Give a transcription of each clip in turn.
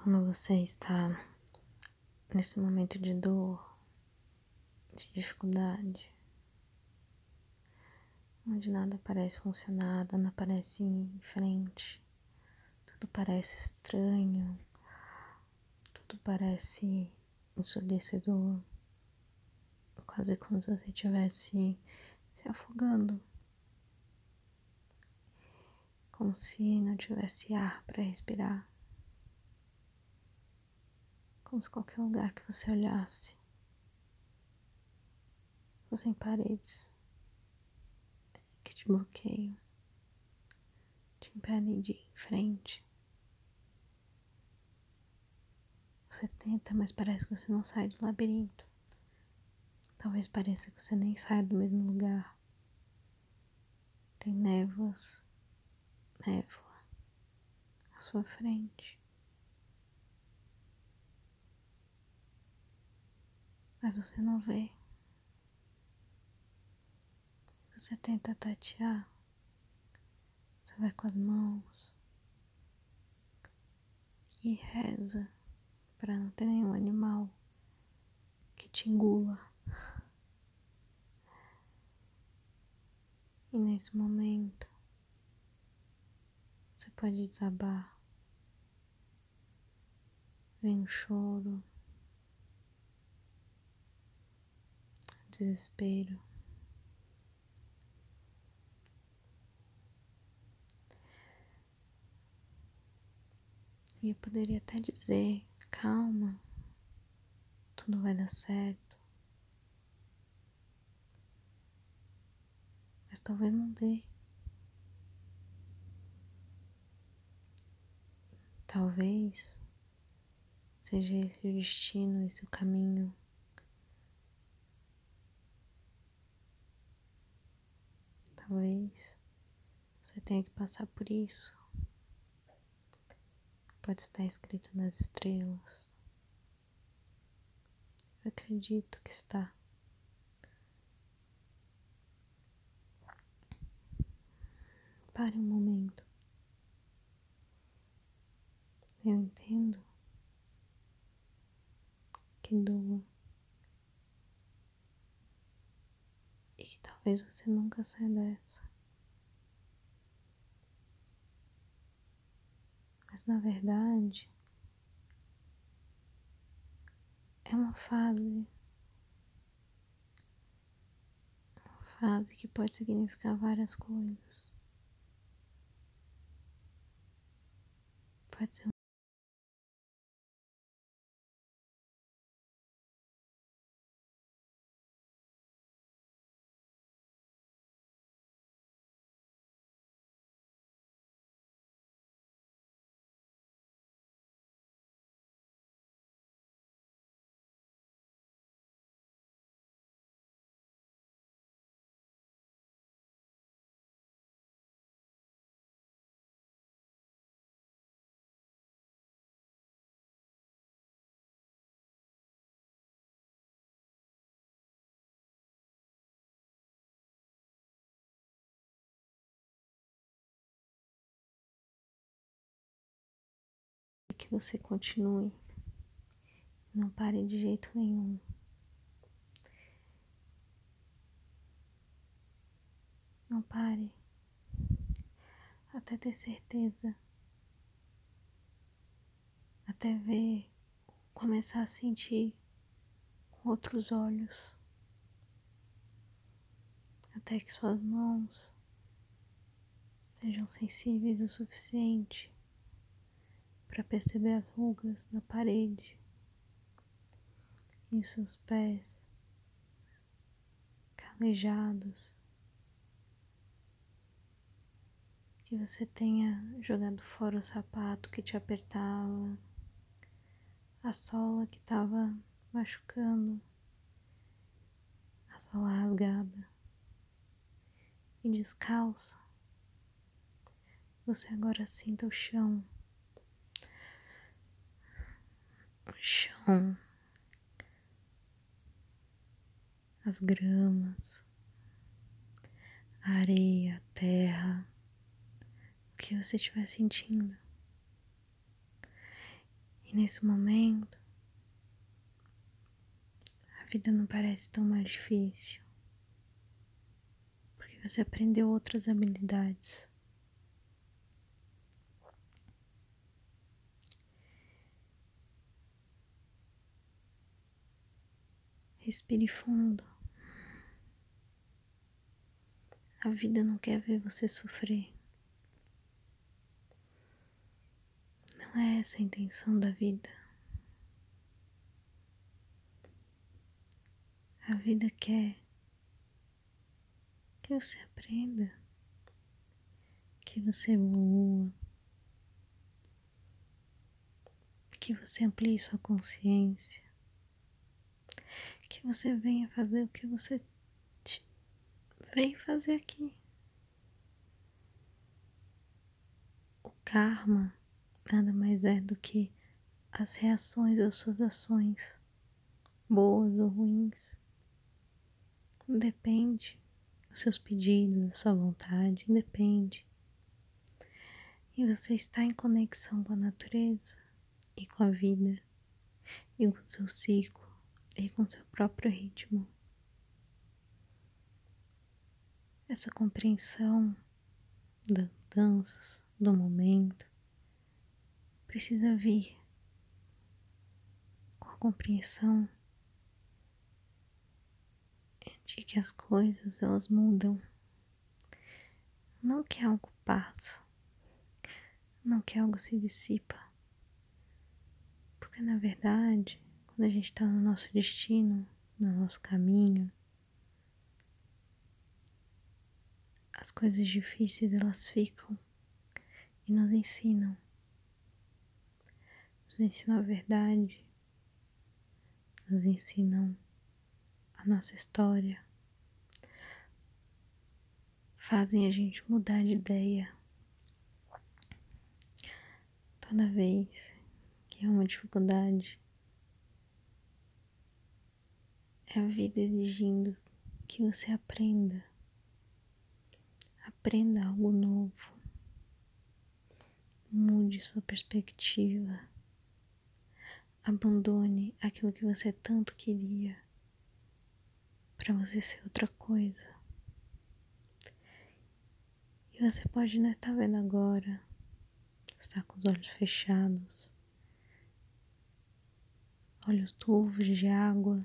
Quando você está nesse momento de dor, de dificuldade, onde nada parece funcionar, nada parece ir em frente, tudo parece estranho, tudo parece ensurdecedor, quase como se você estivesse se afogando, como se não tivesse ar para respirar como se qualquer lugar que você olhasse fossem paredes que te bloqueiam, te impedem de ir em frente. Você tenta, mas parece que você não sai do labirinto. Talvez pareça que você nem sai do mesmo lugar. Tem névoas, névoa à sua frente. Mas você não vê. Você tenta tatear, você vai com as mãos e reza para não ter nenhum animal que te engula. E nesse momento você pode desabar. Vem o choro, desespero. E eu poderia até dizer: calma, tudo vai dar certo. Mas talvez não dê. Talvez seja esse o destino, esse o caminho Talvez você tenha que passar por isso. Pode estar escrito nas estrelas. Eu acredito que está. Pare um momento. Eu entendo que doa. Talvez você nunca saia dessa. Mas na verdade, é uma fase. Uma fase que pode significar várias coisas. Pode ser que você continue. Não pare de jeito nenhum. Não pare até ter certeza, até ver, começar a sentir com outros olhos, até que suas mãos sejam sensíveis o suficiente para perceber as rugas na parede e os seus pés calejados. Que você tenha jogado fora o sapato que te apertava, a sola que estava machucando, a sola rasgada e descalça. Você agora sinta o chão o chão, as gramas, a areia, a terra, o que você estiver sentindo. E nesse momento, a vida não parece tão mais difícil. Porque você aprendeu outras habilidades. Respire fundo. A vida não quer ver você sofrer. Não é essa a intenção da vida. A vida quer que você aprenda, que você evolua, que você amplie sua consciência, que você venha fazer o que você veio fazer aqui. O karma nada mais é do que as reações das suas ações, boas ou ruins. Depende dos seus pedidos, da sua vontade, depende. E você está em conexão com a natureza e com a vida e com o seu ciclo e com seu próprio ritmo. Essa compreensão das danças, do momento, precisa vir com a compreensão de que as coisas elas mudam. Não que algo passa, não que algo se dissipa. Porque na verdade, quando a gente está no nosso destino, no nosso caminho, as coisas difíceis elas ficam e nos ensinam nos ensinam a verdade, nos ensinam a nossa história, fazem a gente mudar de ideia. Toda vez que é uma dificuldade, é a vida exigindo que você aprenda, aprenda algo novo, mude sua perspectiva. Abandone aquilo que você tanto queria para você ser outra coisa. E você pode não estar vendo agora, estar com os olhos fechados, olhos turvos de água.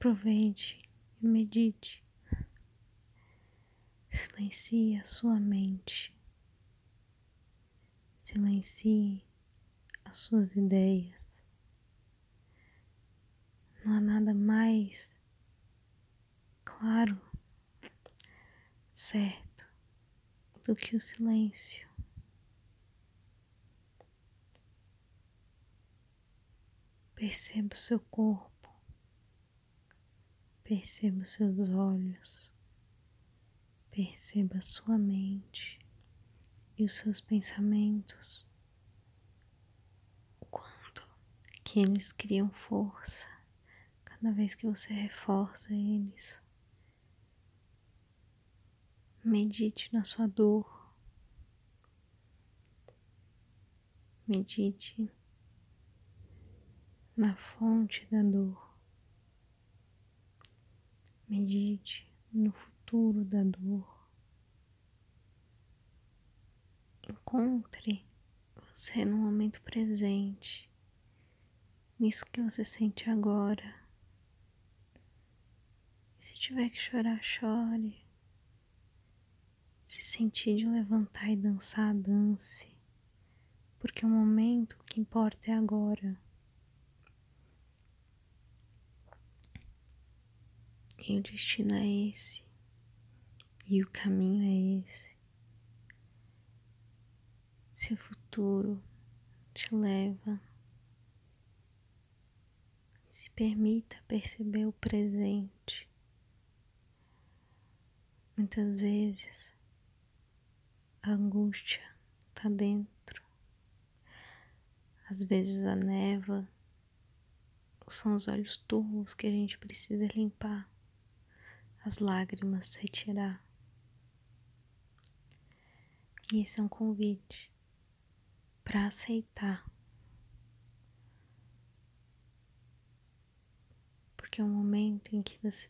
Aproveite e medite. Silencie a sua mente. Silencie as suas ideias. Não há nada mais claro, certo, do que o silêncio. Perceba o seu corpo, perceba os seus olhos, perceba sua mente e os seus pensamentos, o quanto que eles criam força cada vez que você reforça eles. Medite na sua dor. Medite na fonte da dor. Medite no futuro da dor. Encontre você no momento presente, nisso que você sente agora. E se tiver que chorar, chore. Se sentir de levantar e dançar, dance. Porque o momento que importa é agora. E o destino é esse. E o caminho é esse se o futuro te leva, se permita perceber o presente. Muitas vezes a angústia está dentro, às vezes a neva são os olhos turvos que a gente precisa limpar, as lágrimas retirar E esse é um convite para aceitar. Porque é um momento em que você